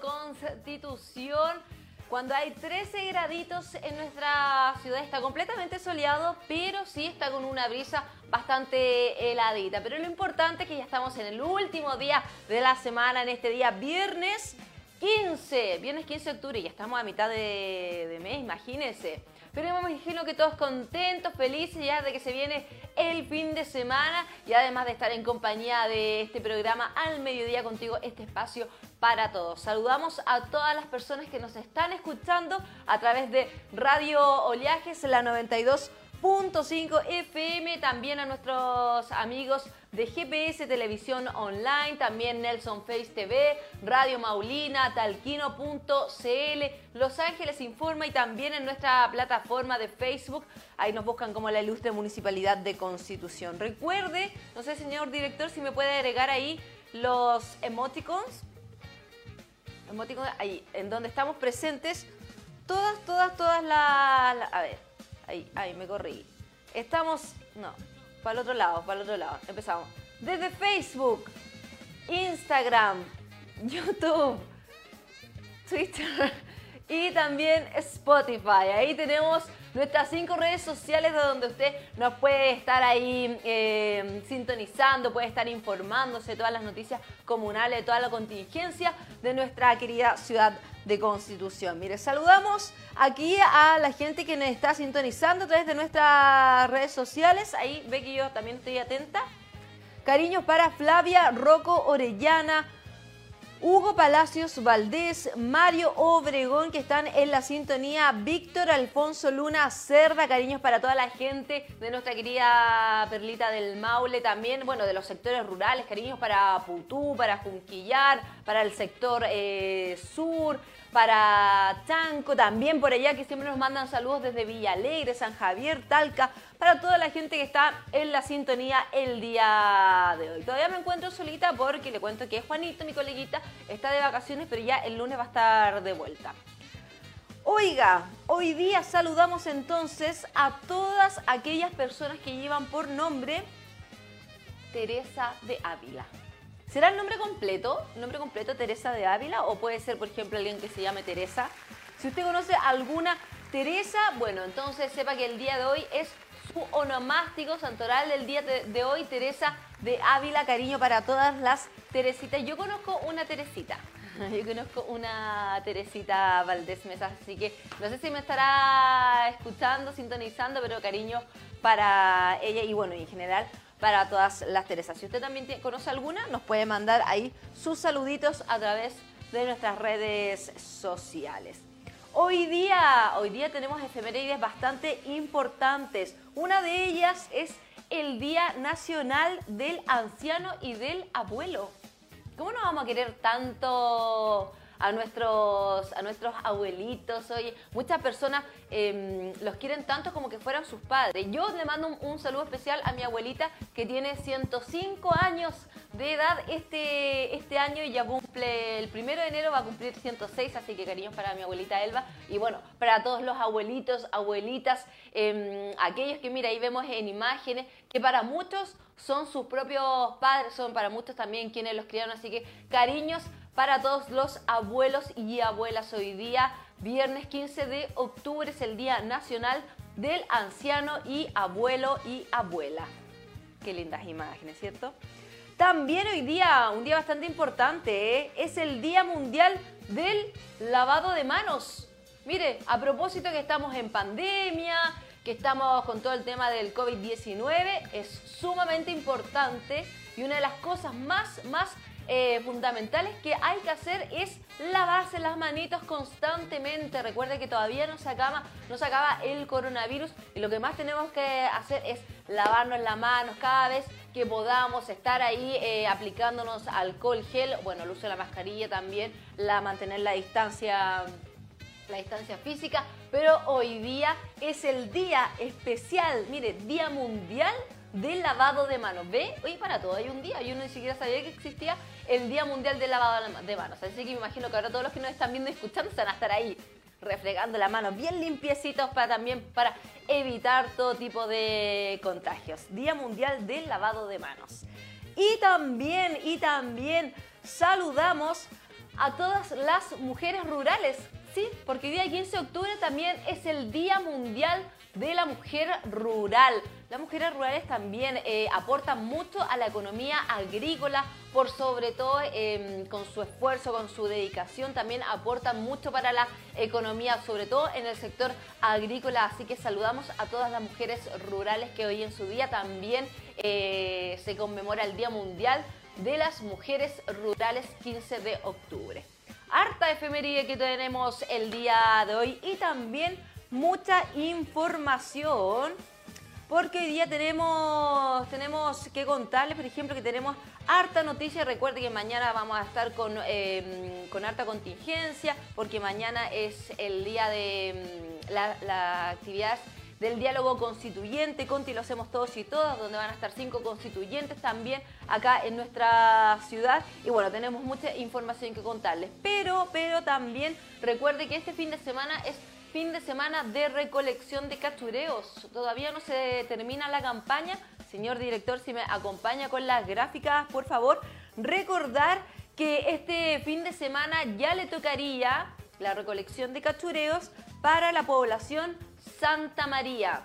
Constitución? Cuando hay 13 graditos en nuestra ciudad está completamente soleado, pero sí está con una brisa bastante heladita. Pero lo importante es que ya estamos en el último día de la semana, en este día viernes 15, viernes 15 de octubre, ya estamos a mitad de, de mes, imagínense. Pero me imagino que todos contentos, felices ya de que se viene el fin de semana y además de estar en compañía de este programa al mediodía contigo, este espacio para todos. Saludamos a todas las personas que nos están escuchando a través de Radio Oleajes, la 92. .5 FM, también a nuestros amigos de GPS Televisión Online, también Nelson Face TV, Radio Maulina, Talquino.cl, Los Ángeles Informa y también en nuestra plataforma de Facebook, ahí nos buscan como la ilustre Municipalidad de Constitución. Recuerde, no sé señor director si me puede agregar ahí los emoticons, emoticons ahí, en donde estamos presentes, todas, todas, todas las... a ver Ahí, ahí, me corrí. Estamos, no, para el otro lado, para el otro lado. Empezamos. Desde Facebook, Instagram, YouTube, Twitter y también Spotify. Ahí tenemos nuestras cinco redes sociales de donde usted nos puede estar ahí eh, sintonizando, puede estar informándose de todas las noticias comunales, de toda la contingencia de nuestra querida ciudad de Constitución. Mire, saludamos aquí a la gente que nos está sintonizando a través de nuestras redes sociales. Ahí ve que yo también estoy atenta. Cariños para Flavia Rocco Orellana, Hugo Palacios Valdés, Mario Obregón, que están en la sintonía, Víctor Alfonso Luna Cerda, cariños para toda la gente de nuestra querida Perlita del Maule, también, bueno, de los sectores rurales, cariños para Putú, para Junquillar, para el sector eh, sur, para Chanco, también por allá que siempre nos mandan saludos desde Villa Alegre, San Javier, Talca, para toda la gente que está en la sintonía el día de hoy. Todavía me encuentro solita porque le cuento que Juanito, mi coleguita, está de vacaciones, pero ya el lunes va a estar de vuelta. Oiga, hoy día saludamos entonces a todas aquellas personas que llevan por nombre Teresa de Ávila. ¿Será el nombre completo? ¿Nombre completo Teresa de Ávila? ¿O puede ser, por ejemplo, alguien que se llame Teresa? Si usted conoce alguna Teresa, bueno, entonces sepa que el día de hoy es su onomástico santoral del día de hoy, Teresa de Ávila. Cariño para todas las Teresitas. Yo conozco una Teresita. Yo conozco una Teresita Valdés Mesa, así que no sé si me estará escuchando, sintonizando, pero cariño para ella y bueno, en general para todas las Teresas. Si usted también conoce alguna, nos puede mandar ahí sus saluditos a través de nuestras redes sociales. Hoy día, hoy día tenemos efemérides bastante importantes. Una de ellas es el Día Nacional del Anciano y del Abuelo. ¿Cómo nos vamos a querer tanto a nuestros, a nuestros abuelitos. Oye, muchas personas em, los quieren tanto como que fueran sus padres. Yo le mando un, saludo especial a mi abuelita que tiene 105 años de edad este, este año y ya cumple el primero de enero va a cumplir 106, así que cariños para mi abuelita Elba y bueno, para todos los abuelitos, abuelitas, em, aquellos que mira, ahí vemos en imágenes que para muchos son sus propios padres, son para muchos también quienes los criaron, así que cariños para todos los abuelos y abuelas. Hoy día, viernes 15 de octubre, es el Día Nacional del Anciano y Abuelo y Abuela. Qué lindas imágenes, ¿cierto? También hoy día, un día bastante importante, ¿eh? es el Día Mundial del Lavado de Manos. Mire, a propósito que estamos en pandemia, que estamos con todo el tema del COVID-19, es sumamente importante y una de las cosas más, más eh, fundamentales que hay que hacer es lavarse las manitos constantemente. Recuerde que todavía no se acaba, no se acaba el coronavirus y lo que más tenemos que hacer es lavarnos las manos cada vez que podamos estar ahí eh, aplicándonos alcohol gel, bueno, el uso de la mascarilla también, la mantener la distancia la distancia física, pero hoy día es el día especial, mire, Día Mundial del Lavado de Manos. ¿Ve? Hoy para todo hay un día, yo ni siquiera sabía que existía el Día Mundial del Lavado de Manos. Así que me imagino que ahora todos los que nos están viendo y escuchando van a estar ahí refregando la mano bien limpiecitos para también para evitar todo tipo de contagios. Día Mundial del Lavado de Manos. Y también, y también saludamos a todas las mujeres rurales Sí, porque el día 15 de octubre también es el Día Mundial de la Mujer Rural. Las mujeres rurales también eh, aportan mucho a la economía agrícola, por sobre todo em, con su esfuerzo, con su dedicación, también aportan mucho para la economía, sobre todo en el sector agrícola. Así que saludamos a todas las mujeres rurales que hoy en su día también eh, se conmemora el Día Mundial de las Mujeres Rurales 15 de octubre harta efeméride que tenemos el día de hoy y también mucha información porque hoy día tenemos, tenemos que contarles, por ejemplo, que tenemos harta noticia. Recuerde que mañana vamos a estar con, em, con harta contingencia, porque mañana es el día de em, la, la actividad del diálogo constituyente, Conti lo hacemos todos y todas, donde van a estar cinco constituyentes también acá en nuestra ciudad. Y bueno, tenemos mucha información que contarles. Pero, pero también recuerde que este fin de semana es fin de semana de recolección de cachureos. Todavía no se termina la campaña. Señor director, si me acompaña con las gráficas, por favor. Recordar que este fin de semana ya le tocaría la recolección de cachureos para la población Santa María.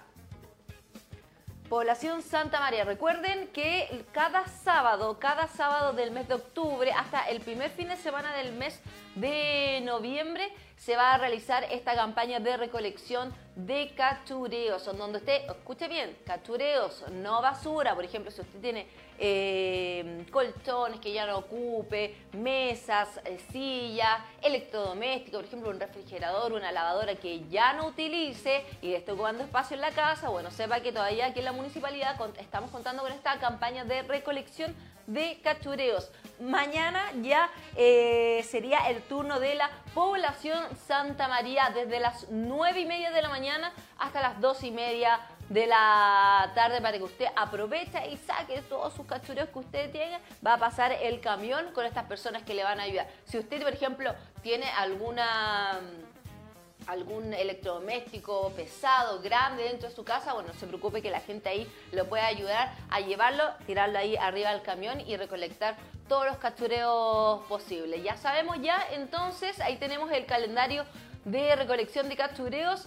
Población Santa María. Recuerden que cada sábado, cada sábado del mes de octubre hasta el primer fin de semana del mes de noviembre se va a realizar esta campaña de recolección de cachureos, donde usted, escuche bien, cachureos, no basura. Por ejemplo, si usted tiene eh, colchones que ya no ocupe, mesas, eh, sillas, electrodomésticos, por ejemplo, un refrigerador, una lavadora que ya no utilice y esté ocupando espacio en la casa, bueno, sepa que todavía aquí en la municipalidad estamos contando con esta campaña de recolección de cachureos. Mañana ya eh, sería el turno de la población Santa María desde las 9 y media de la mañana hasta las 2 y media de la tarde para que usted aproveche y saque todos sus cachureos que usted tiene. Va a pasar el camión con estas personas que le van a ayudar. Si usted, por ejemplo, tiene alguna algún electrodoméstico pesado, grande dentro de su casa, bueno, no se preocupe que la gente ahí lo puede ayudar a llevarlo, tirarlo ahí arriba del camión y recolectar todos los cachureos posibles. Ya sabemos ya, entonces ahí tenemos el calendario de recolección de cachureos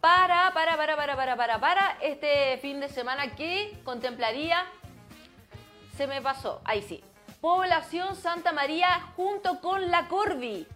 para, para, para, para, para, para, para este fin de semana que contemplaría, se me pasó, ahí sí, Población Santa María junto con la Corvi.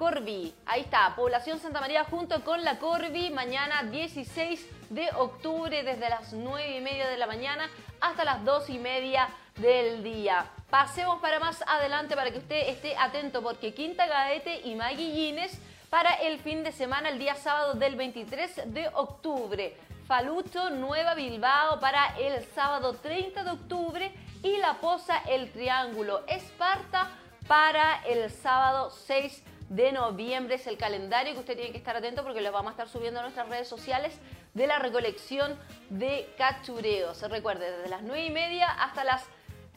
Corvi. Ahí está, Población Santa María junto con la Corvi, mañana 16 de octubre desde las 9 y media de la mañana hasta las 2 y media del día. Pasemos para más adelante para que usted esté atento porque Quinta Gaete y Maguillines para el fin de semana, el día sábado del 23 de octubre. Falucho, Nueva Bilbao para el sábado 30 de octubre y La Poza, El Triángulo, Esparta para el sábado 6 de noviembre. Es el calendario que usted tiene que estar atento porque lo vamos a estar subiendo a nuestras redes sociales de la recolección de cachureos. Recuerde, desde las 9 y media hasta las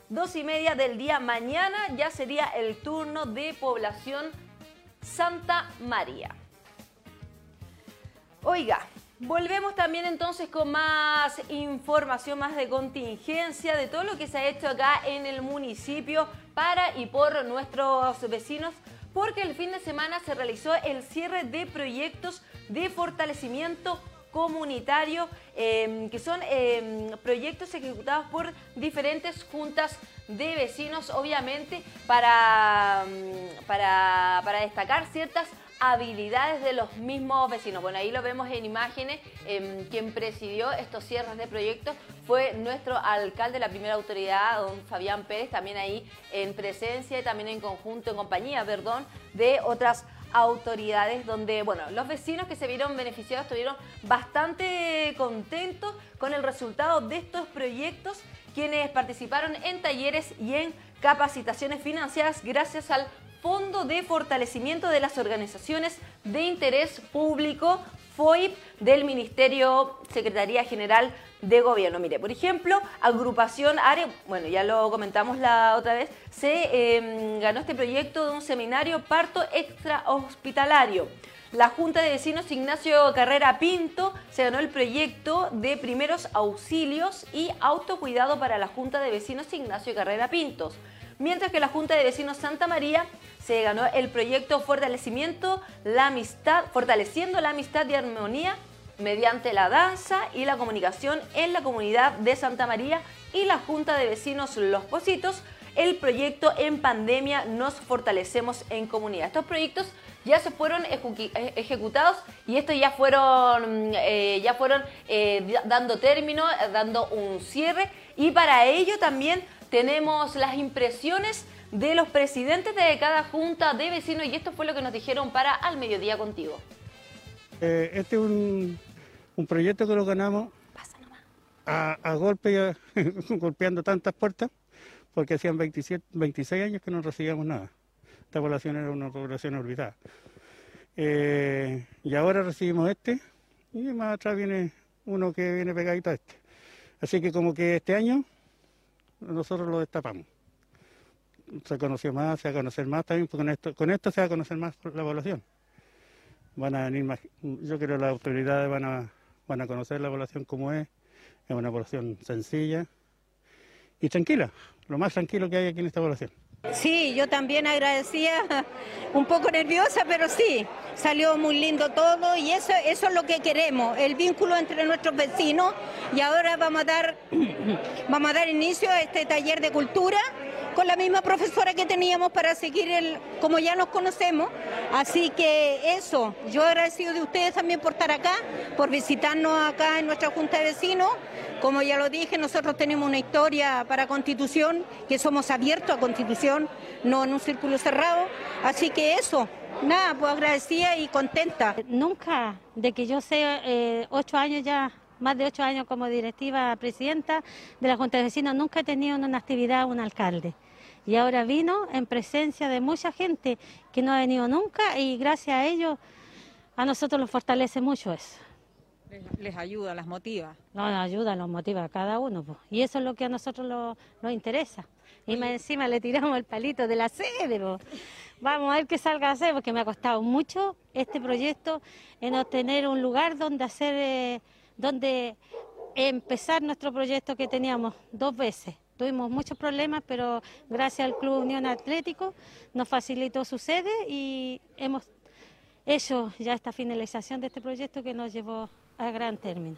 2 y media del día mañana ya sería el turno de población Santa María. Oiga, volvemos también entonces con más información, más de contingencia, de todo lo que se ha hecho acá en el municipio para y por nuestros vecinos porque el fin de semana se realizó el cierre de proyectos de fortalecimiento comunitario, em, que son em, proyectos ejecutados por diferentes juntas de vecinos, obviamente, para, mm, para, para destacar ciertas habilidades de los mismos vecinos. Bueno, ahí lo vemos en imágenes. Em, quien presidió estos cierres de proyectos fue nuestro alcalde, la primera autoridad, don Fabián Pérez, también ahí en presencia y también en conjunto, en compañía, perdón, de otras autoridades donde, bueno, los vecinos que se vieron beneficiados estuvieron bastante contentos con el resultado de estos proyectos, quienes participaron en talleres y en capacitaciones financiadas gracias al Fondo de Fortalecimiento de las Organizaciones de Interés Público, FOIP, del Ministerio Secretaría General de Gobierno. Mire, por ejemplo, agrupación área, bueno, ya lo comentamos la otra vez, se em, ganó este proyecto de un seminario parto extra hospitalario. La Junta de Vecinos Ignacio Carrera Pinto se ganó el proyecto de primeros auxilios y autocuidado para la Junta de Vecinos Ignacio Carrera Pintos. Mientras que la Junta de Vecinos Santa María se ganó el proyecto Fortalecimiento la Amistad, Fortaleciendo la Amistad y Armonía mediante la danza y la comunicación en la comunidad de Santa María y la Junta de Vecinos Los Positos, el proyecto En Pandemia Nos Fortalecemos en Comunidad. Estos proyectos ya se fueron eh, ejecutados y estos ya fueron, eh, ya fueron eh, dando término, dando un cierre y para ello también tenemos las impresiones de los presidentes de cada junta de vecinos y esto fue lo que nos dijeron para Al Mediodía Contigo. Eh, este es un, proyecto que lo ganamos a, golpe, golpeando tantas puertas, porque hacían 27, 26 años que no recibíamos nada. Esta población era una población olvidada. Eh, y ahora recibimos este, y más atrás viene uno que viene pegadito a este. Así que como que este año nosotros lo destapamos se conoció más, se va a conocer más también, porque con esto, con esto se va a conocer más la población. Van a venir más, yo creo que las autoridades van a, van a conocer la población como es, es una población sencilla y tranquila, lo más tranquilo que hay aquí en esta población. Sí, yo también agradecía, un poco nerviosa, pero sí, salió muy lindo todo y eso, eso es lo que queremos, el vínculo entre nuestros vecinos y ahora vamos a dar, vamos a dar inicio a este taller de cultura con la misma profesora que teníamos para seguir el, como ya nos conocemos. Así que eso, yo agradecido de ustedes también por estar acá, por visitarnos acá en nuestra Junta de Vecinos. Como ya lo dije, nosotros tenemos una historia para Constitución, que somos abiertos a Constitución, no en un círculo cerrado. Así que eso, nada, pues agradecida y contenta. Nunca, de que yo sé, eh, ocho años ya más de ocho años como directiva presidenta de la Junta de Vecinos, nunca he tenido una actividad un alcalde. Y ahora vino en presencia de mucha gente que no ha venido nunca y gracias a ellos a nosotros nos fortalece mucho eso. Les, ayuda, las motiva. No, nos ayuda, los motiva a cada uno. Y eso es lo que a nosotros nos interesa. Y más encima le tiramos el palito de la sede. Vamos a ver qué salga a hacer, porque me ha costado mucho este proyecto en obtener un lugar donde hacer, eh, donde empezar nuestro proyecto que teníamos dos veces. Tuvimos muchos problemas, pero gracias al Club Unión Atlético nos facilitó su sede y hemos hecho ya esta finalización de este proyecto que nos llevó a gran término.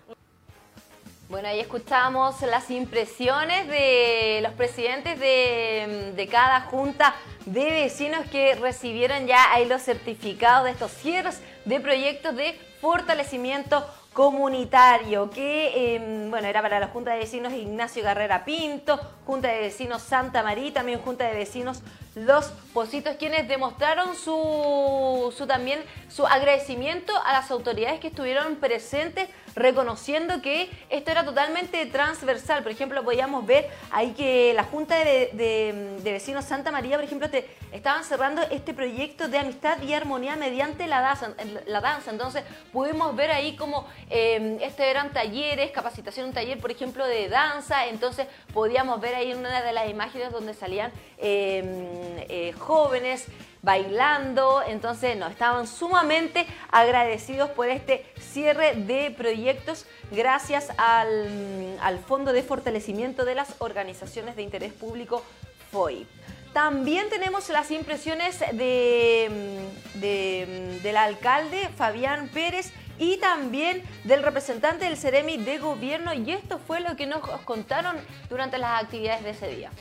Bueno, ahí escuchamos las impresiones de los presidentes de, de, cada junta de vecinos que recibieron ya ahí los certificados de estos cierres de proyectos de fortalecimiento comunitario, que em, bueno, era para la Junta de Vecinos Ignacio Garrera Pinto, Junta de Vecinos Santa María, también Junta de Vecinos Los Positos, quienes demostraron su, su también su agradecimiento a las autoridades que estuvieron presentes reconociendo que esto era totalmente transversal. Por ejemplo, podíamos ver ahí que la Junta de, Vecinos Santa María, por ejemplo, te, estaban cerrando este proyecto de amistad y armonía mediante la danza. La danza. Entonces, pudimos ver ahí como eh, este eran talleres, capacitación, un taller, por ejemplo, de danza. Entonces, podíamos ver ahí una de las imágenes donde salían eh, eh, jóvenes bailando, entonces no, estaban sumamente agradecidos por este cierre de proyectos gracias al, Fondo de Fortalecimiento de las Organizaciones de Interés Público FOI. También tenemos las impresiones de, del alcalde Fabián Pérez y también del representante del Ceremi de Gobierno y esto fue lo que nos contaron durante las actividades de ese día.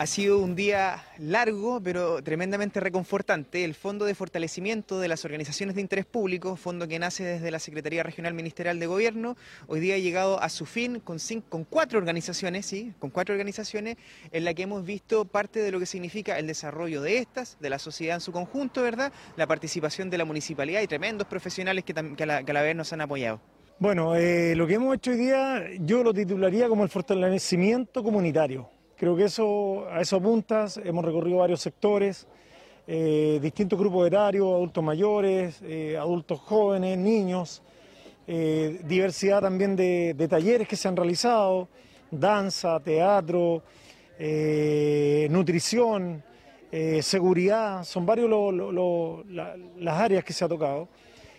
Ha sido un día largo, pero tremendamente reconfortante. El Fondo de Fortalecimiento de las Organizaciones de Interés Público, fondo que nace desde la Secretaría Regional Ministerial de Gobierno, hoy día ha llegado a su fin con, con cuatro organizaciones, sí, con cuatro organizaciones, en la que hemos visto parte de lo que significa el desarrollo de estas, de la sociedad en su conjunto, ¿verdad? La participación de la municipalidad y tremendos profesionales que, a, la, vez nos han apoyado. Bueno, eh, lo que hemos hecho hoy día yo lo titularía como el fortalecimiento comunitario Creo que eso, a eso apuntas, hemos recorrido varios sectores, eh, distintos grupos etarios, adultos mayores, eh, adultos jóvenes, niños, eh, diversidad también de, talleres que se han realizado, danza, teatro, nutrición, seguridad, son varios las áreas que se ha tocado.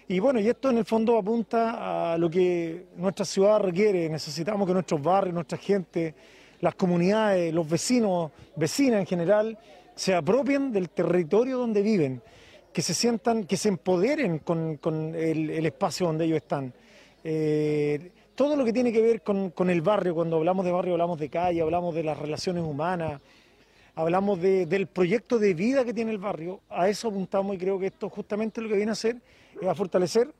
Y bueno, y esto en el fondo apunta a lo que nuestra ciudad requiere, necesitamos que nuestros barrios, nuestra gente, las comunidades, los vecinos, vecinas en general, se apropien del territorio donde viven, que se sientan, que se empoderen con, el, espacio donde ellos están. Eh, todo lo que tiene que ver con, el barrio, cuando hablamos de barrio hablamos de calle, hablamos de las relaciones humanas, hablamos del proyecto de vida que tiene el barrio, a eso apuntamos y creo que esto justamente lo que viene a hacer es a fortalecer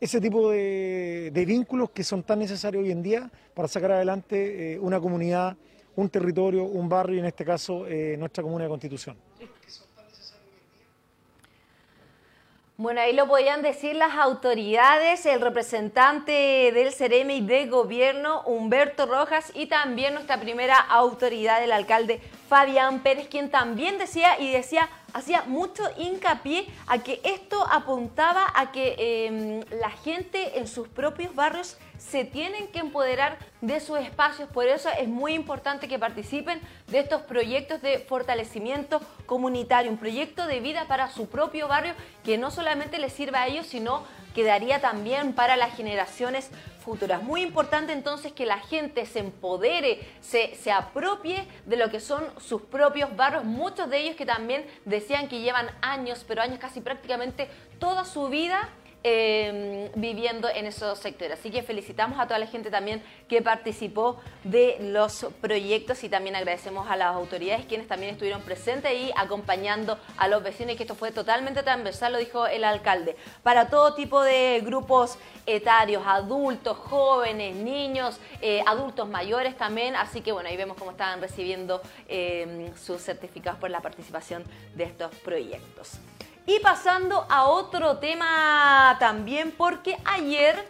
ese tipo de, vínculos que son tan necesarios hoy en día para sacar adelante eh, una comunidad un territorio, un barrio y en este caso eh, nuestra comuna de Constitución. Bueno, ahí lo podían decir las autoridades, el representante del CEREMI de gobierno, Humberto Rojas, y también nuestra primera autoridad, el alcalde Fabián Pérez, quien también decía y decía, hacía mucho hincapié a que esto apuntaba a que em, la gente en sus propios barrios se tienen que empoderar de sus espacios, por eso es muy importante que participen de estos proyectos de fortalecimiento comunitario, un proyecto de vida para su propio barrio que no solamente les sirva a ellos, sino que daría también para las generaciones futuras. Muy importante entonces que la gente se empodere, se, se apropie de lo que son sus propios barrios, muchos de ellos que también decían que llevan años, pero años casi prácticamente toda su vida Em, viviendo en esos sectores. Así que felicitamos a toda la gente también que participó de los proyectos y también agradecemos a las autoridades quienes también estuvieron presentes y acompañando a los vecinos que esto fue totalmente transversal, lo dijo el alcalde, para todo tipo de grupos etarios, adultos, jóvenes, niños, eh, adultos mayores también. Así que bueno, ahí vemos cómo estaban recibiendo em, sus certificados por la participación de estos proyectos. Y pasando a otro tema también, porque ayer,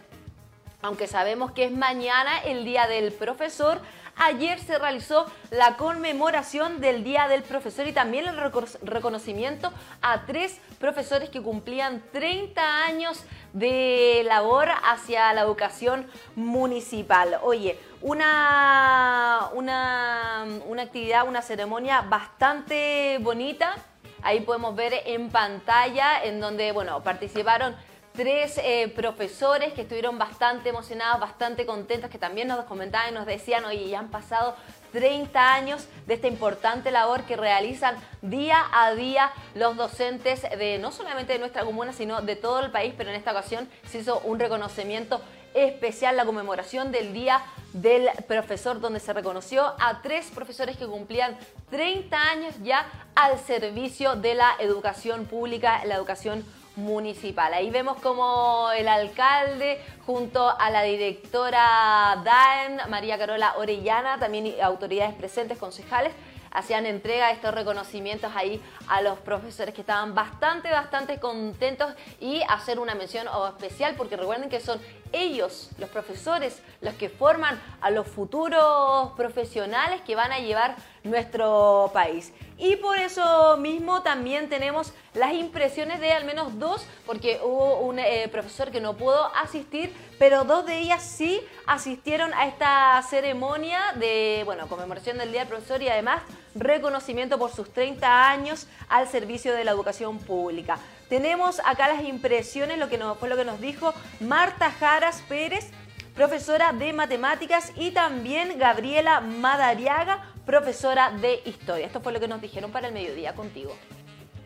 aunque sabemos que es mañana el Día del Profesor, ayer se realizó la conmemoración del Día del Profesor y también el reconocimiento a tres profesores que cumplían 30 años de labor hacia la educación municipal. Oye, una, una, una actividad, una ceremonia bastante bonita Ahí podemos ver en pantalla en donde, bueno, participaron tres eh, profesores que estuvieron bastante emocionados, bastante contentos, que también nos comentaban y nos decían, oye, ya han pasado 30 años de esta importante labor que realizan día a día los docentes de no solamente de nuestra comuna, sino de todo el país, pero en esta ocasión se hizo un reconocimiento especial, la conmemoración del Día del Profesor, donde se reconoció a tres profesores que cumplían 30 años ya al servicio de la educación pública, la educación municipal. Ahí vemos como el alcalde junto a la directora DAEN, María Carola Orellana, también autoridades presentes, concejales, hacían entrega estos reconocimientos ahí a los profesores que estaban bastante, bastante contentos y hacer una mención especial porque recuerden que son ellos, los profesores, los que forman a los futuros profesionales que van a llevar nuestro país. Y por eso mismo también tenemos las impresiones de al menos dos, porque hubo un eh, profesor que no pudo asistir, pero dos de ellas sí asistieron a esta ceremonia de, bueno, conmemoración del Día del Profesor y además reconocimiento por sus 30 años al servicio de la educación pública. Tenemos acá las impresiones, lo que nos, fue lo que nos dijo Marta Jaras Pérez, profesora de matemáticas, y también Gabriela Madariaga, profesora de historia. Esto fue lo que nos dijeron para el mediodía contigo.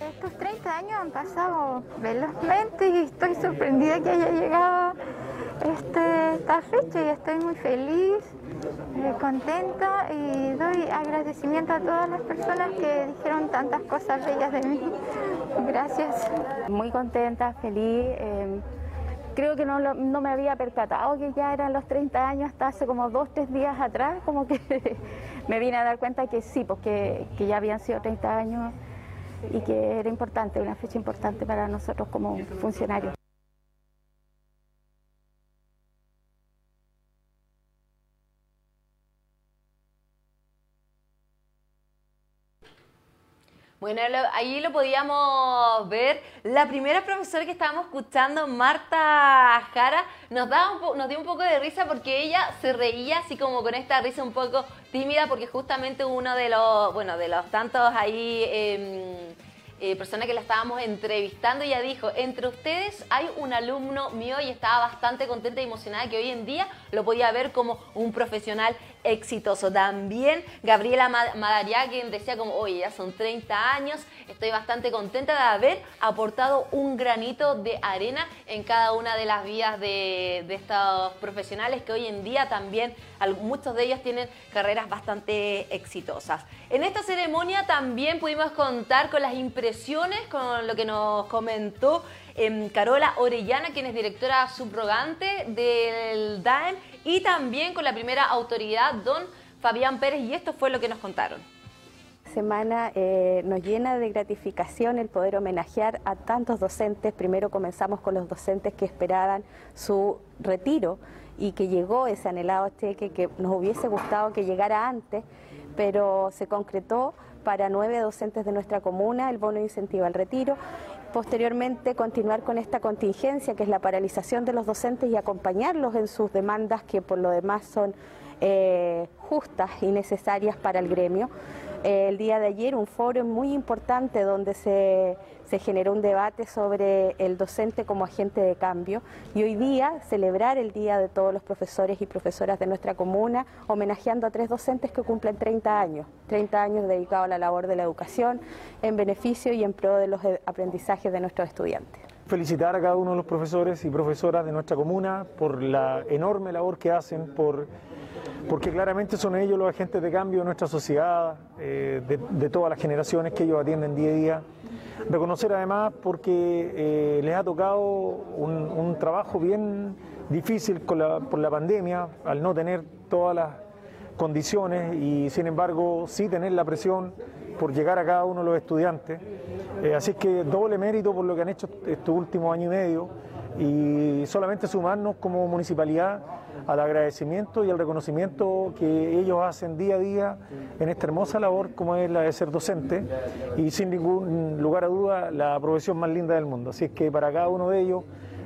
Estos 30 años han pasado velozmente y estoy sorprendida que haya llegado este, esta fecha y estoy muy feliz, eh, contenta y doy agradecimiento a todas las personas que dijeron tantas cosas bellas de mí. Gracias. Muy contenta, feliz. Eh, creo que no, no, me había percatado que ya eran los 30 años hasta hace como dos, tres días atrás, como que me vine a dar cuenta que sí, porque que ya habían sido 30 años y que era importante, una fecha importante para nosotros como funcionarios. Bueno, ahí lo podíamos ver. La primera profesora que estábamos escuchando, Marta Jara, nos, nos dio un poco de risa porque ella se reía así como con esta risa un poco tímida porque justamente uno de los, bueno, de los tantos ahí... Eh, eh, persona que la estábamos entrevistando, ella dijo, entre ustedes hay un alumno mío y estaba bastante contenta y emocionada que hoy en día lo podía ver como un profesional exitoso. También Gabriela Madariaga, quien decía como, oye, ya son 30 años, estoy bastante contenta de haber aportado un granito de arena en cada una de las vías de, de estos profesionales que hoy en día también, muchos de ellos tienen carreras bastante exitosas. En esta ceremonia también pudimos contar con las impresiones, con lo que nos comentó em, Carola Orellana, quien es directora subrogante del DAEM y también con la primera autoridad, don Fabián Pérez, y esto fue lo que nos contaron semana eh, nos llena de gratificación el poder homenajear a tantos docentes. Primero comenzamos con los docentes que esperaban su retiro y que llegó ese anhelado cheque que nos hubiese gustado que llegara antes, pero se concretó para nueve docentes de nuestra comuna el bono incentivo al retiro posteriormente continuar con esta contingencia que es la paralización de los docentes y acompañarlos en sus demandas que por lo demás son eh, justas y necesarias para el gremio. Eh, el día de ayer un foro muy importante donde se, se, generó un debate sobre el docente como agente de cambio y hoy día celebrar el Día de todos los profesores y profesoras de nuestra comuna homenajeando a tres docentes que cumplen 30 años, 30 años dedicados a la labor de la educación en beneficio y en pro de los aprendizajes de nuestros estudiantes. Felicitar a cada uno de los profesores y profesoras de nuestra comuna por la enorme labor que hacen, por porque claramente son ellos los agentes de cambio de nuestra sociedad, eh, de, todas las generaciones que ellos atienden día a día. Reconocer además porque eh, les ha tocado un, trabajo bien difícil por la pandemia, al no tener todas las condiciones y sin embargo sí tener la presión por llegar a cada uno de los estudiantes. Eh, así que doble mérito por lo que han hecho estos últimos años y medio y solamente sumarnos como municipalidad al agradecimiento y al reconocimiento que ellos hacen día a día en esta hermosa labor como es la de ser docente y sin ningún lugar a duda la profesión más linda del mundo. Así es que para cada uno de ellos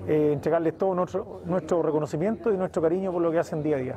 eh, entregarles todo nuestro, nuestro reconocimiento y nuestro cariño por lo que hacen día a día.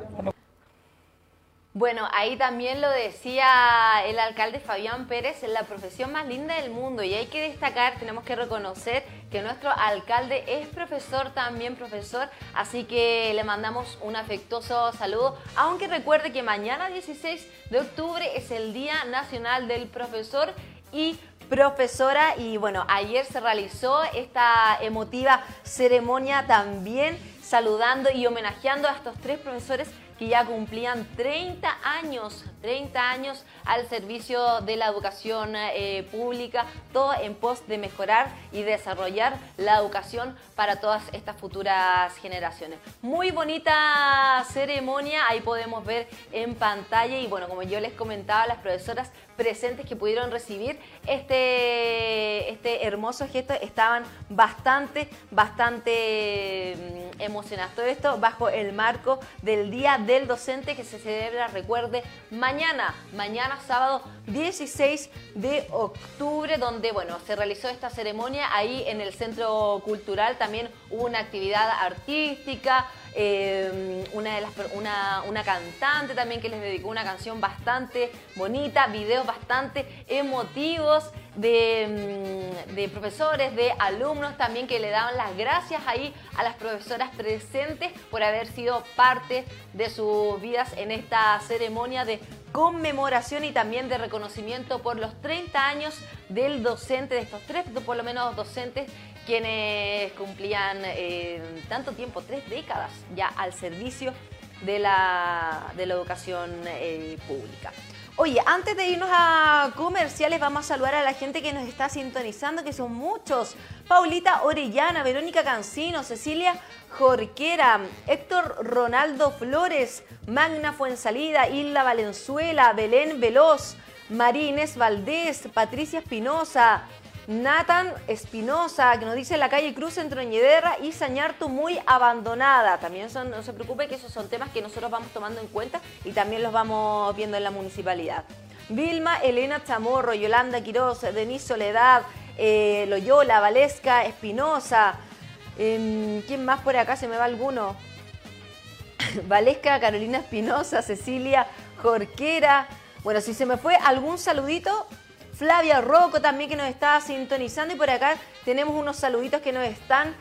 Bueno, ahí también lo decía el alcalde Fabián Pérez, la profesión más linda del mundo y hay que destacar, tenemos que reconocer que nuestro alcalde es profesor, también profesor, así que le mandamos un afectuoso saludo, aunque recuerde que mañana 16 de octubre es el Día Nacional del Profesor y profesora y bueno, ayer se realizó esta emotiva ceremonia también saludando y homenajeando a estos tres profesores que ya cumplían 30 años, 30 años al servicio de la educación eh, pública, todo en pos de mejorar y desarrollar la educación para todas estas futuras generaciones. Muy bonita ceremonia, ahí podemos ver en pantalla y bueno, como yo les comentaba, las profesoras presentes que pudieron recibir este, este hermoso gesto estaban bastante, bastante mm, emocionadas. Todo esto bajo el marco del Día del Docente que se celebra, recuerde, mañana, mañana sábado 16 de octubre, donde bueno, se realizó esta ceremonia ahí en el Centro Cultural, también hubo una actividad artística, eh, una, de las, una, una, cantante también que les dedicó una canción bastante bonita, videos bastante emotivos. de, mm, de, profesores, de alumnos también que le daban las gracias ahí a las profesoras presentes por haber sido parte de sus vidas en esta ceremonia de conmemoración y también de reconocimiento por los 30 años del docente, de estos tres, por lo menos docentes, quienes cumplían eh, tanto tiempo, tres décadas ya al servicio de la, de la educación eh, pública. Oye, antes de irnos a comerciales, vamos a saludar a la gente que nos está sintonizando, que son muchos. Paulita Orellana, Verónica Cancino, Cecilia Jorquera, Héctor Ronaldo Flores, Magna Fuensalida, Hilda Valenzuela, Belén Veloz, Marines Valdés, Patricia Espinosa, Nathan Espinosa, que nos dice la calle Cruz en Troñedera y Sañarto muy abandonada. También son, no se preocupe que esos son temas que nosotros vamos tomando en cuenta y también los vamos viendo en la municipalidad. Vilma, Elena Chamorro, Yolanda Quiroz, Denise Soledad, eh, Loyola, Valesca, Espinosa. Em, ¿Quién más por acá? ¿Se me va alguno? Valesca, Carolina Espinosa, Cecilia Jorquera. Bueno, si se me fue algún saludito, Flavia Rocco también que nos está sintonizando y por acá tenemos unos saluditos que nos están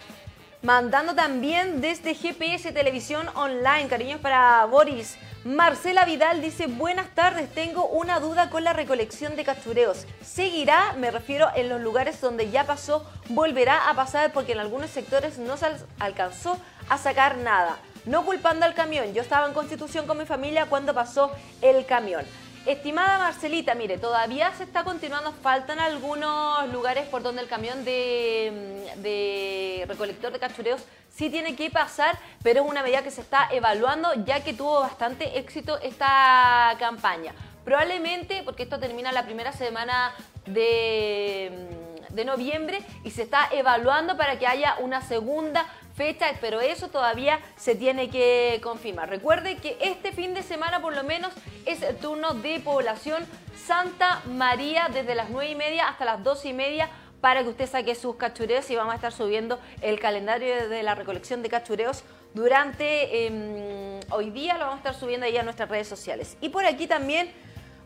mandando también desde GPS Televisión Online. Cariños para Boris. Marcela Vidal dice, buenas tardes, tengo una duda con la recolección de cachureos. ¿Seguirá? Me refiero en los lugares donde ya pasó, volverá a pasar porque en algunos sectores no se alcanzó a sacar nada. No culpando al camión, yo estaba en Constitución con mi familia cuando pasó el camión. Estimada Marcelita, mire, todavía se está continuando, faltan algunos lugares por donde el camión de, recolector de cachureos sí tiene que pasar, pero es una medida que se está evaluando ya que tuvo bastante éxito esta campaña. Probablemente, porque esto termina la primera semana de, de noviembre y se está evaluando para que haya una segunda fecha, pero eso todavía se tiene que confirmar. Recuerde que este fin de semana por lo menos es el turno de población Santa María desde las 9 y media hasta las 12 y media para que usted saque sus cachureos y vamos a estar subiendo el calendario de la recolección de cachureos durante em, hoy día, lo vamos a estar subiendo ahí a nuestras redes sociales. Y por aquí también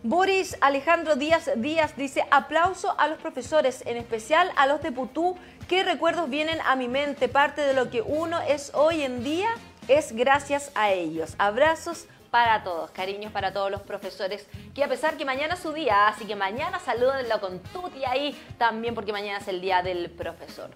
Boris Alejandro Díaz Díaz dice aplauso a los profesores, en especial a los de Putú. ¿Qué recuerdos vienen a mi mente? Parte de lo que uno es hoy en día es gracias a ellos. Abrazos para todos, cariños para todos los profesores, que a pesar que mañana es su día, así que mañana salúdenlo con tuti ahí también porque mañana es el día del profesor.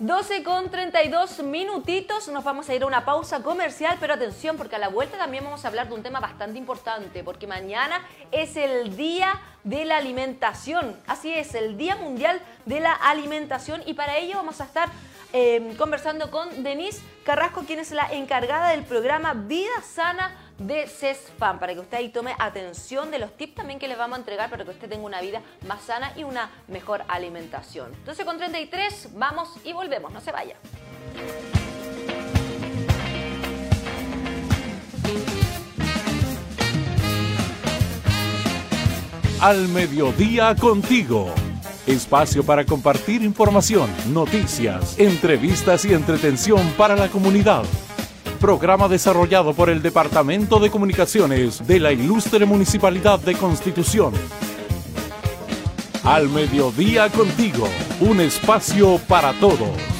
12 con 32 minutitos, nos vamos a ir a una pausa comercial, pero atención porque a la vuelta también vamos a hablar de un tema bastante importante, porque mañana es el Día de la Alimentación, así es, el Día Mundial de la Alimentación. Y para ello vamos a estar eh, conversando con Denise Carrasco, quien es la encargada del programa Vida Sana de CESFAM, para que usted ahí tome atención de los tips también que les vamos a entregar para que usted tenga una vida más sana y una mejor alimentación. Entonces con 33 vamos y volvemos, no se vaya. Al mediodía contigo. Espacio para compartir información, noticias, entrevistas y entretención para la comunidad programa desarrollado por el Departamento de Comunicaciones de la Ilustre Municipalidad de Constitución. Al mediodía contigo, un espacio para todos.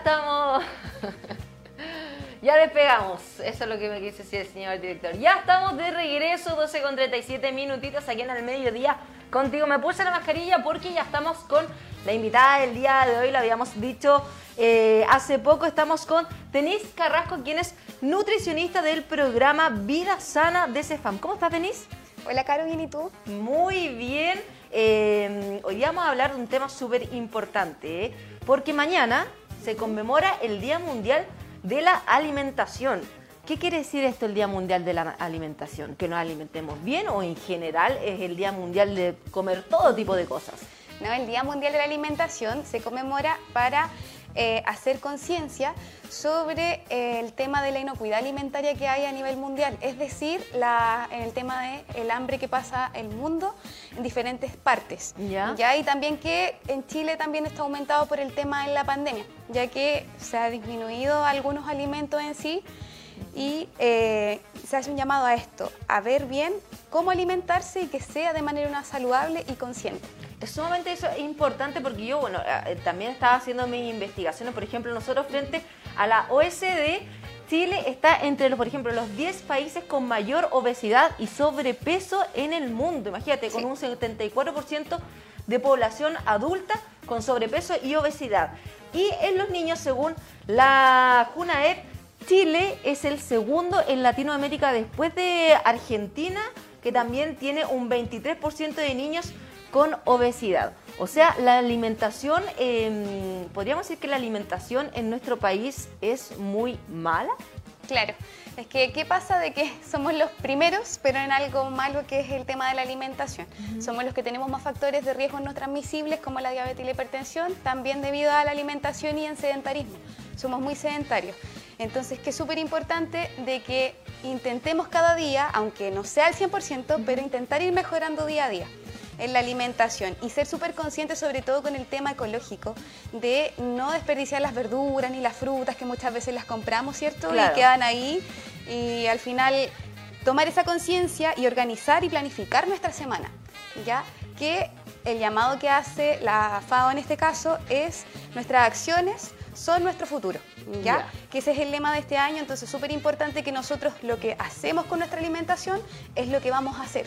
Estamos. ya despegamos. Eso es lo que me quise decir el señor director. Ya estamos de regreso, 12 con 37 minutitos aquí en el mediodía. Contigo me puse la mascarilla porque ya estamos con la invitada del día de hoy. Lo habíamos dicho eh, hace poco. Estamos con Denise Carrasco, quien es nutricionista del programa Vida Sana de CEFAM. ¿Cómo estás, Denise? Hola, Caro, ¿bien y tú? Muy bien. Eh, hoy vamos a hablar de un tema súper importante, ¿eh? porque mañana se conmemora el Día Mundial de la Alimentación. ¿Qué quiere decir esto el Día Mundial de la Alimentación? ¿Que nos alimentemos bien o en general es el Día Mundial de comer todo tipo de cosas? No, el Día Mundial de la Alimentación se conmemora para eh, hacer conciencia sobre eh, el tema de la inocuidad alimentaria que hay a nivel mundial, es decir, la, el tema del el hambre que pasa el mundo en diferentes partes. ¿Ya? Ya y también que en Chile también está aumentado por el tema de la pandemia, ya que se ha disminuido algunos alimentos en sí y eh, se hace un llamado a esto, a ver bien cómo alimentarse y que sea de manera saludable y consciente. Es sumamente eso importante porque yo, bueno, eh, también estaba haciendo mis investigaciones, por ejemplo, nosotros frente a la OSD, Chile está entre los, por ejemplo, los 10 países con mayor obesidad y sobrepeso en el mundo. Imagínate, con un 74% de población adulta con sobrepeso y obesidad. Y en los niños, según la JUNAEP, Chile es el segundo en Latinoamérica después de Argentina, que también tiene un 23% de niños con obesidad. O sea, la alimentación, em, podríamos decir que la alimentación en nuestro país es muy mala. Claro, es que ¿qué pasa de que somos los primeros, pero en algo malo que es el tema de la alimentación? Somos los que tenemos más factores de riesgo no transmisibles como la diabetes y la hipertensión, también debido a la alimentación y en sedentarismo. Somos muy sedentarios. Entonces, que es súper importante de que intentemos cada día, aunque no sea al 100%, pero intentar ir mejorando día a día en la alimentación y ser súper conscientes sobre todo con el tema ecológico de no desperdiciar las verduras ni las frutas que muchas veces las compramos, ¿cierto? Claro. Y quedan ahí y al final tomar esa conciencia y organizar y planificar nuestra semana, ¿ya? Que el llamado que hace la FAO en este caso es nuestras acciones son nuestro futuro, ¿ya? Que ese es el lema de este año, entonces súper importante que nosotros lo que hacemos con nuestra alimentación es lo que vamos a hacer,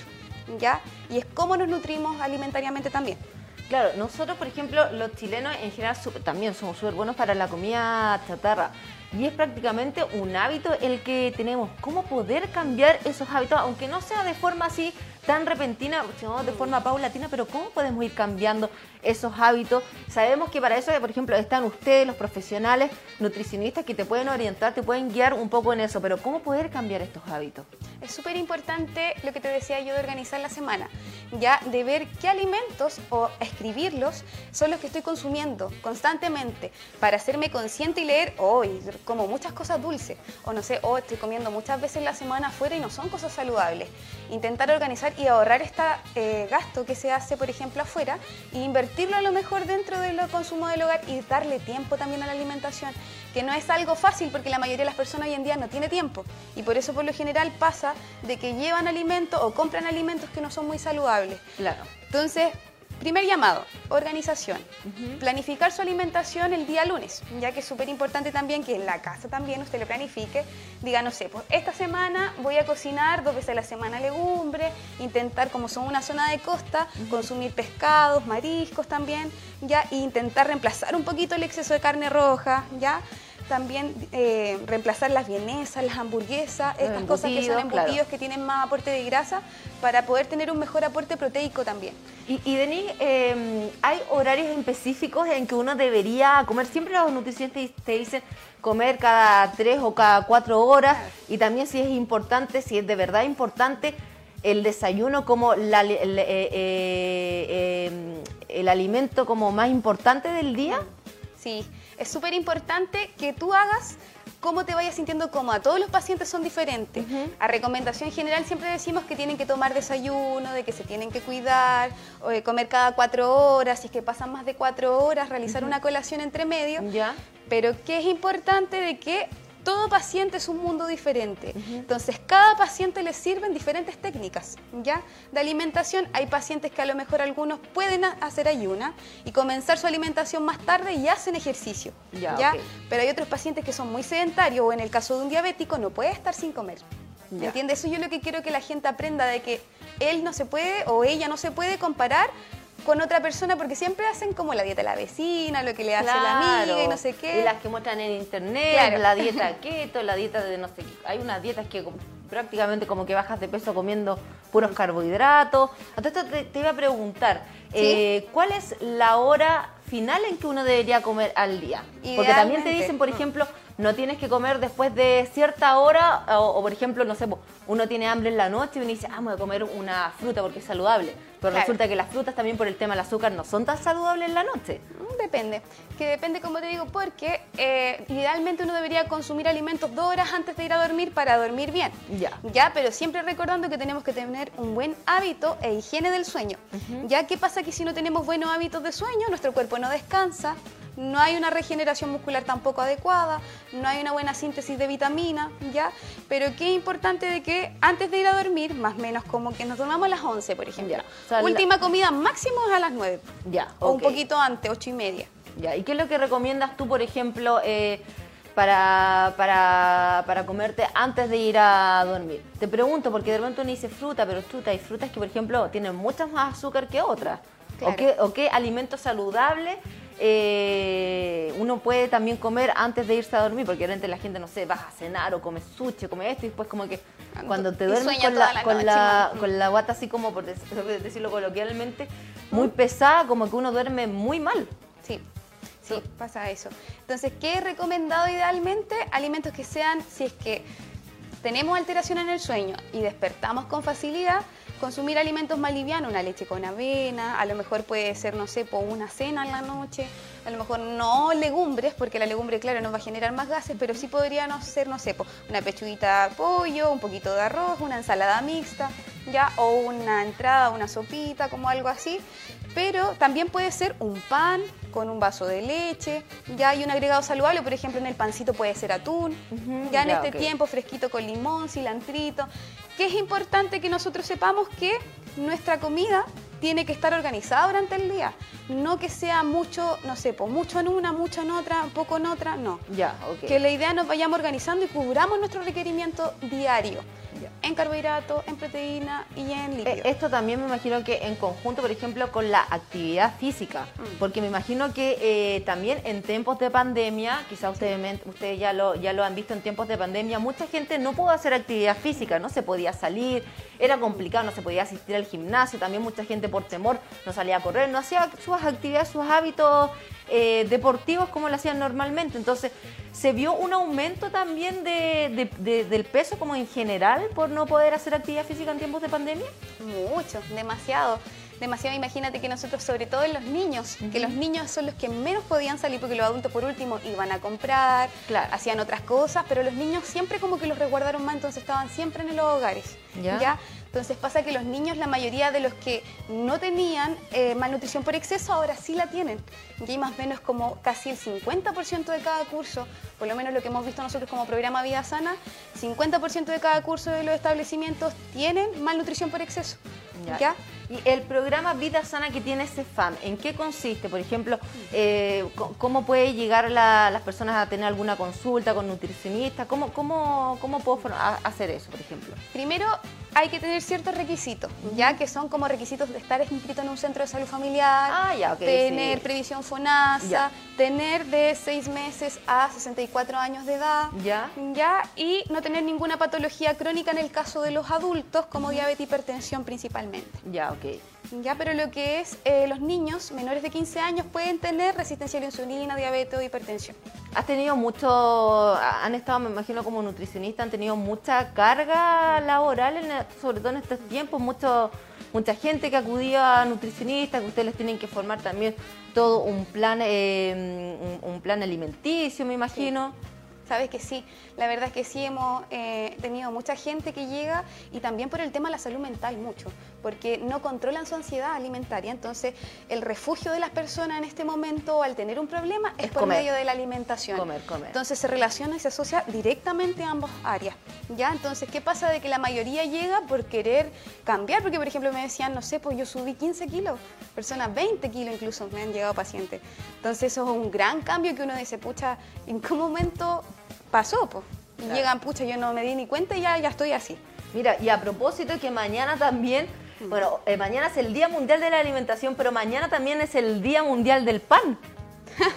¿ya? Y es cómo nos nutrimos alimentariamente también. Claro, nosotros, por ejemplo, los chilenos en general también somos súper buenos para la comida chatarra. Y es prácticamente un hábito el que tenemos. ¿Cómo poder cambiar esos hábitos? Aunque no sea de forma así tan repentina, sino de forma paulatina, pero ¿cómo podemos ir cambiando esos hábitos? Sabemos que para eso, por ejemplo, están ustedes, los profesionales nutricionistas, que te pueden orientar, te pueden guiar un poco en eso, pero ¿cómo poder cambiar estos hábitos? Es súper importante lo que te decía yo de organizar la semana, ya de ver qué alimentos o escribirlos son los que estoy consumiendo constantemente para hacerme consciente y leer, hoy como muchas cosas dulces, o no sé, oh, estoy comiendo muchas veces la semana afuera y no son cosas saludables. Intentar organizar y ahorrar este gasto que se hace, por ejemplo, afuera e invertirlo a lo mejor dentro del consumo del hogar y darle tiempo también a la alimentación, que no es algo fácil porque la mayoría de las personas hoy en día no tiene tiempo y por eso por lo general pasa de que llevan alimentos o compran alimentos que no son muy saludables. Claro. Entonces, primer llamado, organización. Planificar su alimentación el día lunes, ya que es súper importante también que en la casa también usted lo planifique. Diga, no sé, pues esta semana voy a cocinar dos veces a la semana legumbre, intentar, como son una zona de costa, consumir pescados, mariscos también, ya, e intentar reemplazar un poquito el exceso de carne roja, ya. También eh, reemplazar las vienesas, las hamburguesas, estas cosas que son embutidos, claro. que tienen más aporte de grasa para poder tener un mejor aporte proteico también. Y, y Denis, eh, ¿hay horarios específicos en que uno debería comer? Siempre los nutricionistas te dicen comer cada tres o cada cuatro horas y también si es importante, si es de verdad importante el desayuno como la- el, eh, eh, eh, el alimento como más importante del día. Sí, es súper importante que tú hagas cómo te vayas sintiendo cómoda. Todos los pacientes son diferentes. A recomendación general siempre decimos que tienen que tomar desayuno, de que se tienen que cuidar, o de comer cada cuatro horas, si es que pasan más de cuatro horas, realizar una colación entre medio. Ya. Pero que es importante de que todo paciente es un mundo diferente. Entonces, cada paciente le sirven diferentes técnicas, ¿ya? De alimentación, hay pacientes que a lo mejor algunos pueden hacer ayuna y comenzar su alimentación más tarde y hacen ejercicio, ¿ya? Pero hay otros pacientes que son muy sedentarios o en el caso de un diabético no puede estar sin comer. ¿Me entiendes? Eso yo lo que quiero que la gente aprenda de que él no se puede o ella no se puede comparar con otra persona porque siempre hacen como la dieta de la vecina, lo que le hace la amiga y no sé qué. Y las que muestran en internet, la dieta keto, la dieta de no sé qué. Hay unas dietas que prácticamente como que bajas de peso comiendo puros carbohidratos. Entonces te, te iba a preguntar, eh, ¿cuál es la hora final en que uno debería comer al día? Porque también te dicen, por ejemplo, no tienes que comer después de cierta hora, o, por ejemplo, no sé, uno tiene hambre en la noche y uno dice, ah, voy a comer una fruta porque es saludable. Pero resulta que las frutas también por el tema del azúcar no son tan saludables en la noche. Mm, depende, que depende como te digo, porque eh, idealmente uno debería consumir alimentos dos horas antes de ir a dormir para dormir bien. Ya. Ya, pero siempre recordando que tenemos que tener un buen hábito e higiene del sueño. Ya, ¿qué pasa que si no tenemos buenos hábitos de sueño, nuestro cuerpo no descansa, no hay una regeneración muscular tampoco adecuada, no hay una buena síntesis de vitamina, ¿ya? Pero qué importante de que antes de ir a dormir, más o menos como que nos tomamos a las 11, por ejemplo. Última comida máximo es a las 9. Ya, O un poquito antes, 8 y media. Ya, ¿y qué es lo que recomiendas tú, por ejemplo, eh, para, para, para, comerte antes de ir a dormir? Te pregunto, porque de repente uno dice fruta, pero fruta, hay frutas que, por ejemplo, tienen mucha más azúcar que otras. ¿O, qué, ¿O qué alimento saludable eh, uno puede también comer antes de irse a dormir, porque realmente la gente, no sé, vas a cenar o comes sushi, come esto y después como que cuando te duermes con la, con, la, con la guata así como, por decirlo coloquialmente, muy pesada, como que uno duerme muy mal. Sí. Sí, pasa eso. Entonces, ¿qué he recomendado idealmente? Alimentos que sean, si es que tenemos alteración en el sueño y despertamos con facilidad, consumir alimentos más livianos, una leche con avena, a lo mejor puede ser, no sé, por una cena en la noche, a lo mejor no legumbres, porque la legumbre, claro, nos va a generar más gases, pero sí podría no ser, no sé, una pechuguita de pollo, un poquito de arroz, una ensalada mixta, ya, o una entrada, una sopita, como algo así. Pero también puede ser un pan con un vaso de leche, ya hay un agregado saludable, por ejemplo, en el pancito puede ser atún, ya en este tiempo fresquito con limón, cilantrito que es importante que nosotros sepamos que nuestra comida tiene que estar organizada durante el día. No que sea mucho, no sé, pues mucho en una, mucho en otra, poco en otra, no. Ya, ok. Que la idea nos vayamos organizando y cubramos nuestro requerimiento diario en carbohidratos, en proteína y en lípidos. Eh, esto también me imagino que en conjunto, por ejemplo, con la actividad física, mm. porque me imagino que eh, también en tiempos de pandemia, quizás ustedes, ustedes ya, lo, ya lo han visto en tiempos de pandemia, mucha gente no pudo hacer actividad física, no se podía salir, era complicado, no se podía asistir al gimnasio, también mucha gente por temor no salía a correr, no hacía sus actividades, sus hábitos eh, deportivos como lo hacían normalmente. Entonces, ¿se vio un aumento también del peso como en general por no poder hacer actividad física en tiempos de pandemia? Mucho, demasiado demasiado. Imagínate que nosotros, sobre todo en los niños, que los niños son los que menos podían salir porque los adultos, por último, iban a comprar, hacían otras cosas, pero los niños siempre como que los resguardaron más, entonces estaban siempre en los hogares. ¿ya? Entonces pasa que los niños, la mayoría de los que no tenían eh, malnutrición por exceso, ahora sí la tienen. Y más o menos como casi el 50% de cada curso, por lo menos lo que hemos visto nosotros como programa Vida Sana, 50% de cada curso de los establecimientos tienen malnutrición por exceso. ¿ya? Y el programa Vida Sana que tiene CEFAM, ¿en qué consiste? Por ejemplo, eh, ¿cómo puede llegar las personas a tener alguna consulta con nutricionistas? ¿Cómo, cómo, cómo puedo hacer eso, por ejemplo? Primero, hay que tener ciertos requisitos, ya que son como requisitos de estar inscrito en un centro de salud familiar, ah, tener previsión FONASA, tener de 6 meses a 64 años de edad, ya. ya y no tener ninguna patología crónica en el caso de los adultos, como diabetes y hipertensión principalmente. Ya, ok. Ya, pero lo que es eh, los niños menores de 15 años pueden tener resistencia a la insulina, diabetes o hipertensión. ¿Has tenido mucho, han estado, me imagino, como nutricionista, han tenido mucha carga laboral, sobre todo en estos tiempos, mucho, mucha gente que acudía a nutricionistas, que ustedes les tienen que formar también todo un plan, eh, un, plan alimenticio, me imagino. Sabes que sí, la verdad es que sí hemos eh, tenido mucha gente que llega y también por el tema de la salud mental mucho, porque no controlan su ansiedad alimentaria. Entonces, el refugio de las personas en este momento al tener un problema es, por medio de la alimentación. Comer, comer. Entonces se relaciona y se asocia directamente a ambas áreas. ¿ya? Entonces, ¿qué pasa de que la mayoría llega por querer cambiar? Porque, por ejemplo, me decían, no sé, pues yo subí 15 kilos, personas 20 kilos incluso me han llegado pacientes. Entonces, eso es un gran cambio que uno dice, pucha, ¿en qué momento pasó? Pues? Y llegan, pucha, yo no me di ni cuenta y ya, ya estoy así. Mira, y a propósito que mañana también, bueno, eh, mañana es el Día Mundial de la Alimentación, pero mañana también es el Día Mundial del Pan.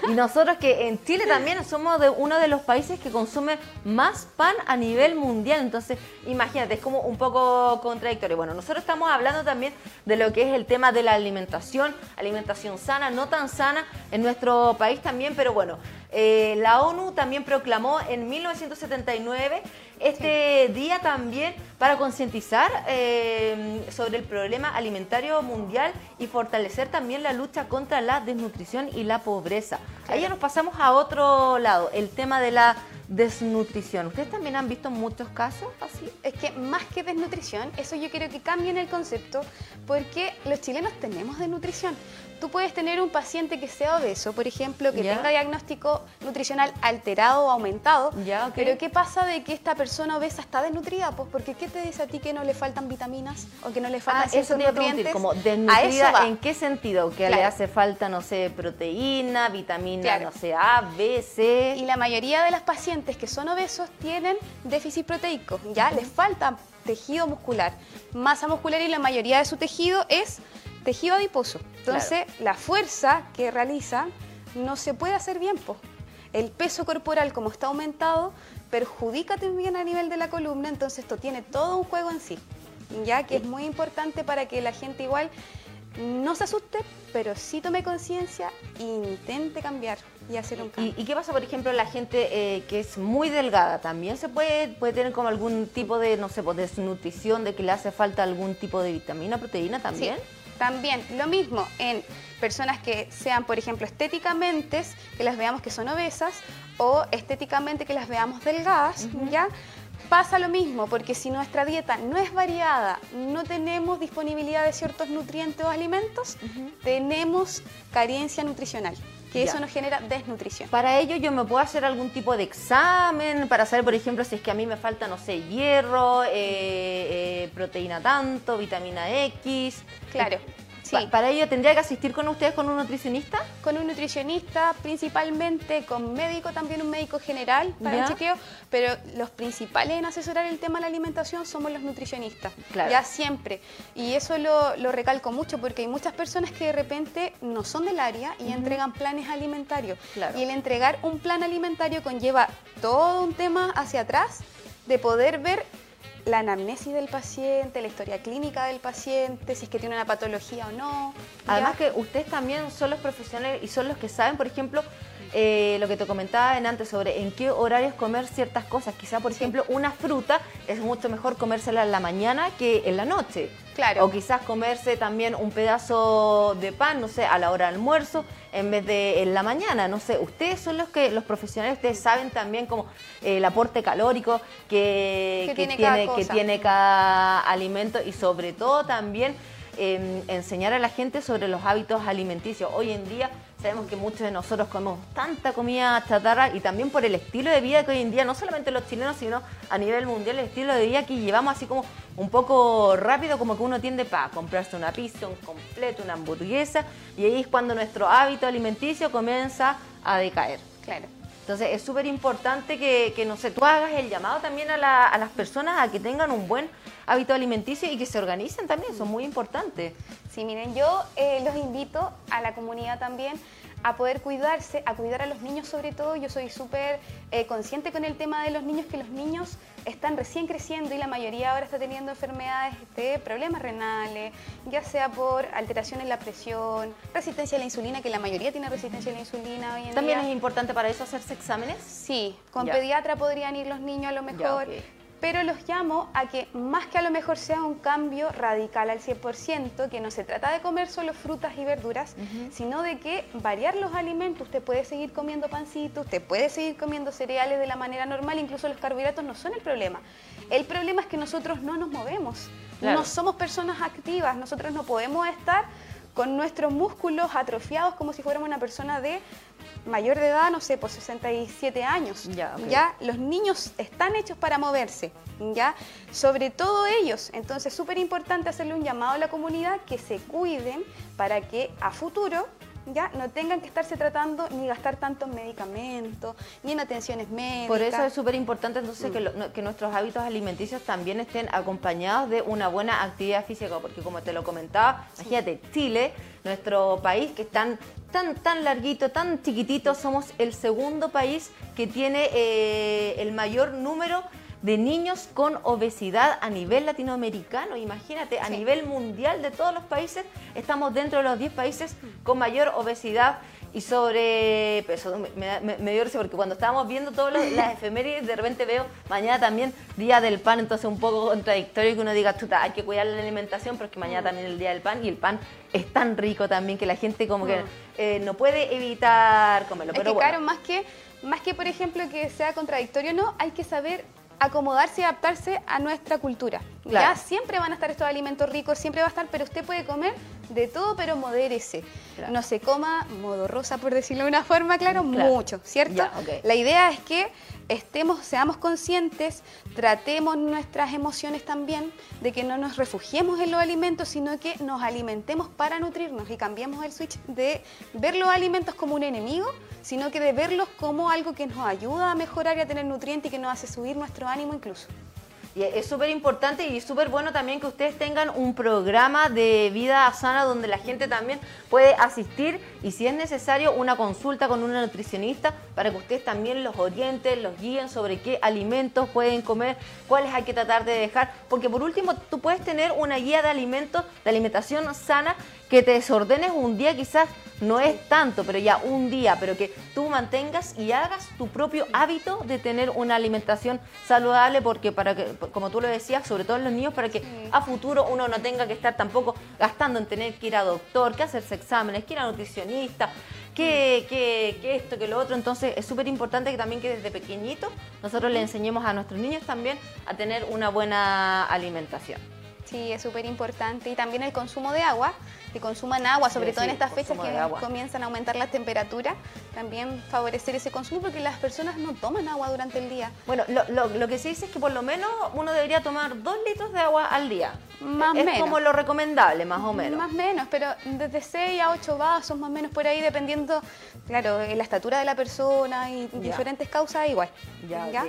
Y nosotros que en Chile también somos de uno de los países que consume más pan a nivel mundial. Entonces, imagínate, es como un poco contradictorio. Bueno, nosotros estamos hablando también de lo que es el tema de la alimentación, alimentación sana, no tan sana en nuestro país también, pero bueno, eh, la ONU también proclamó en 1979 este día también para concientizar eh, sobre el problema alimentario mundial y fortalecer también la lucha contra la desnutrición y la pobreza. Ahí ya nos pasamos a otro lado, el tema de la desnutrición. ¿Ustedes también han visto muchos casos así? Es que más que desnutrición, eso yo quiero que cambien el concepto porque los chilenos tenemos desnutrición. Tú puedes tener un paciente que sea obeso, por ejemplo, que tenga diagnóstico nutricional alterado o aumentado, pero ¿qué pasa de que esta persona obesa está desnutrida? Pues porque ¿qué te dice a ti que no le faltan vitaminas o que no le faltan ah, eso te nutrientes? como desnutrida, ¿en qué sentido? Que le hace falta, no sé, proteína, vitamina, no sé, A, B, C. Y la mayoría de las pacientes que son obesos tienen déficit proteico, ya les falta tejido muscular, masa muscular y la mayoría de su tejido es tejido adiposo. Entonces, la fuerza que realiza no se puede hacer bien. El peso corporal, como está aumentado, perjudica también a nivel de la columna, entonces esto tiene todo un juego en sí, ya que es muy importante para que la gente igual no se asuste, pero sí tome conciencia e intente cambiar y hacer un cambio. ¿Y, qué pasa, por ejemplo, la gente eh, que es muy delgada? ¿También se puede, puede tener como algún tipo de, no sé, pues, desnutrición, de que le hace falta algún tipo de vitamina, proteína también? También lo mismo en personas que sean, por ejemplo, estéticamente, que las veamos que son obesas, o estéticamente que las veamos delgadas, ¿ya? Pasa lo mismo, porque si nuestra dieta no es variada, no tenemos disponibilidad de ciertos nutrientes o alimentos, tenemos carencia nutricional que eso nos genera desnutrición. Para ello yo me puedo hacer algún tipo de examen para saber, por ejemplo, si es que a mí me falta, no sé, hierro, eh, eh, proteína tanto, vitamina X. Claro. Sí. para ello tendría que asistir con ustedes con un nutricionista. Con un nutricionista, principalmente con médico, también un médico general para el chequeo, pero los principales en asesorar el tema de la alimentación somos los nutricionistas, claro. ya siempre. Y eso lo, recalco mucho porque hay muchas personas que de repente no son del área y entregan planes alimentarios. Y el entregar un plan alimentario conlleva todo un tema hacia atrás de poder ver la anamnesis del paciente, la historia clínica del paciente, si es que tiene una patología o no. Además que ustedes también son los profesionales y son los que saben, por ejemplo, eh, lo que te comentaba en antes sobre en qué horarios comer ciertas cosas. Quizá, por ejemplo, una fruta es mucho mejor comérsela en la mañana que en la noche. Claro. O quizás comerse también un pedazo de pan, no sé, a la hora de almuerzo en vez de en la mañana. No sé, ustedes son los que los profesionales, ustedes saben también como eh, el aporte calórico que, tiene, que tiene cada alimento y sobre todo también enseñar a la gente sobre los hábitos alimenticios. Hoy en día sabemos que muchos de nosotros comemos tanta comida chatarra y también por el estilo de vida que hoy en día, no solamente los chilenos, sino a nivel mundial, el estilo de vida que llevamos así como un poco rápido, como que uno tiende para comprarse una pizza, un completo, una hamburguesa, y ahí es cuando nuestro hábito alimenticio comienza a decaer. Claro. Entonces es súper importante que, no sé, tú hagas el llamado también a, las personas a que tengan un buen hábito alimenticio y que se organicen también, es muy importante. Sí, miren, yo eh, los invito a la comunidad también a poder cuidarse, a cuidar a los niños sobre todo. Yo soy súper eh, consciente con el tema de los niños, que los niños están recién creciendo y la mayoría ahora está teniendo enfermedades, de problemas renales, ya sea por alteración en la presión, resistencia a la insulina, que la mayoría tiene resistencia a la insulina hoy en ¿También es importante para eso hacerse exámenes? Sí, con pediatra podrían ir los niños a lo mejor pero los llamo a que más que a lo mejor sea un cambio radical al 100%, que no se trata de comer solo frutas y verduras, sino de que variar los alimentos, usted puede seguir comiendo pancito, usted puede seguir comiendo cereales de la manera normal, incluso los carbohidratos no son el problema. El problema es que nosotros no nos movemos. No somos personas activas, nosotros no podemos estar con nuestros músculos atrofiados como si fuéramos una persona de mayor de edad, no sé, por 67 años. Ya, ya los niños están hechos para moverse, ya, sobre todo ellos. Entonces, súper importante hacerle un llamado a la comunidad que se cuiden para que a futuro ya no tengan que estarse tratando ni gastar tantos medicamentos, ni en atenciones médicas. Por eso es súper importante entonces mm. que, nuestros hábitos alimenticios también estén acompañados de una buena actividad física, porque como te lo comentaba, imagínate, Chile, nuestro país que es tan, tan, larguito, tan chiquitito, somos el segundo país que tiene eh, el mayor número de niños con obesidad a nivel latinoamericano. Imagínate, a nivel mundial de todos los países, estamos dentro de los 10 países con mayor obesidad y sobrepeso. Me, me, me dio risa porque cuando estábamos viendo todas las efemérides, de repente veo mañana también Día del Pan, entonces un poco contradictorio que uno diga, chuta, hay que cuidar la alimentación, pero es que mañana mm. también es el Día del Pan y el pan es tan rico también que la gente como que mm. eh, no puede evitar comerlo. pero que, claro, más que, más que, por ejemplo, que sea contradictorio, no, hay que saber acomodarse y adaptarse a nuestra cultura. Ya siempre van a estar estos alimentos ricos, siempre va a estar, pero usted puede comer de todo, pero modérese. No se coma modo rosa, por decirlo de una forma, claro, mucho, ¿cierto? La idea es que estemos, seamos conscientes, tratemos nuestras emociones también, de que no nos refugiemos en los alimentos, sino que nos alimentemos para nutrirnos y cambiemos el switch de ver los alimentos como un enemigo, sino que de verlos como algo que nos ayuda a mejorar y a tener nutrientes y que nos hace subir nuestro ánimo incluso. Y es súper importante y súper bueno también que ustedes tengan un programa de vida sana donde la gente también puede asistir y si es necesario una consulta con una nutricionista para que ustedes también los orienten, los guíen sobre qué alimentos pueden comer, cuáles hay que tratar de dejar, porque por último tú puedes tener una guía de alimentos, de alimentación sana que te desordenes un día quizás no es tanto, pero ya un día, pero que tú mantengas y hagas tu propio hábito de tener una alimentación saludable, porque para que, como tú lo decías, sobre todo en los niños, para que a futuro uno no tenga que estar tampoco gastando en tener que ir a doctor, que hacerse exámenes, que ir a nutricionista, que, que, que esto, que lo otro. Entonces es súper importante que también que desde pequeñito nosotros le enseñemos a nuestros niños también a tener una buena alimentación. Sí, es súper importante. Y también el consumo de agua, que consuman agua, sobre todo en estas fechas que comienzan a aumentar las temperaturas, también favorecer ese consumo porque las personas no toman agua durante el día. Bueno, lo, que se dice es que por lo menos uno debería tomar dos litros de agua al día. Más o menos. Es como lo recomendable, más o menos. Más o menos, pero desde 6 a 8 vasos, más o menos por ahí, dependiendo, claro, la estatura de la persona y diferentes causas, igual. Ya, ¿Ya?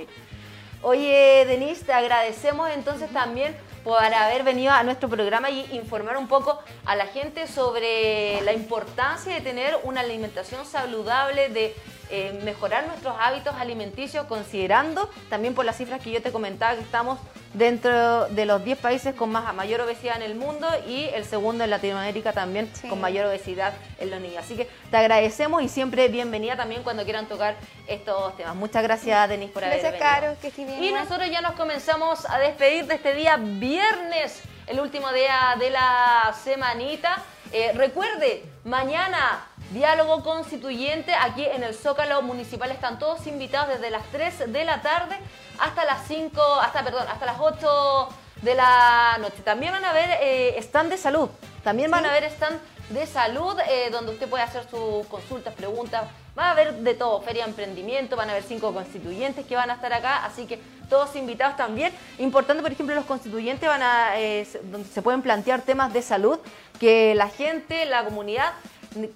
Oye, Denise, te agradecemos entonces también por haber venido a nuestro programa y informar un poco a la gente sobre la importancia de tener una alimentación saludable, de eh, mejorar nuestros hábitos alimenticios, considerando también por las cifras que yo te comentaba que estamos dentro de los 10 países con más mayor obesidad en el mundo y el segundo en Latinoamérica también con mayor obesidad en los niños. Así que te agradecemos y siempre bienvenida también cuando quieran tocar estos temas. Muchas gracias, Denis, por haber venido. Caro, que bien. Y nosotros ya nos comenzamos a despedir de este día viernes, el último día de la semanita. Eh, recuerde, mañana diálogo constituyente aquí en el Zócalo Municipal. Están todos invitados desde las 3 de la tarde hasta las 5, hasta, perdón, hasta las 8 de la noche. También van a ver eh, stand de salud. También van a ver stand de salud eh, donde usted puede hacer sus consultas, preguntas. Va a haber de todo, feria de emprendimiento, van a haber cinco constituyentes que van a estar acá, así que todos invitados también. Importante, por ejemplo, los constituyentes van a, eh, donde se pueden plantear temas de salud que la gente, la comunidad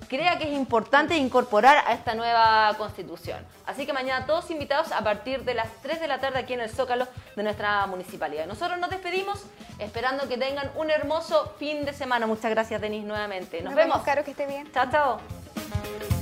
crea que es importante incorporar a esta nueva constitución. Así que mañana todos invitados a partir de las 3 de la tarde aquí en el Zócalo de nuestra municipalidad. Nosotros nos despedimos esperando que tengan un hermoso fin de semana. Muchas gracias, Denis, nuevamente. Nos, vemos. Caro, que esté bien. Chao, chao.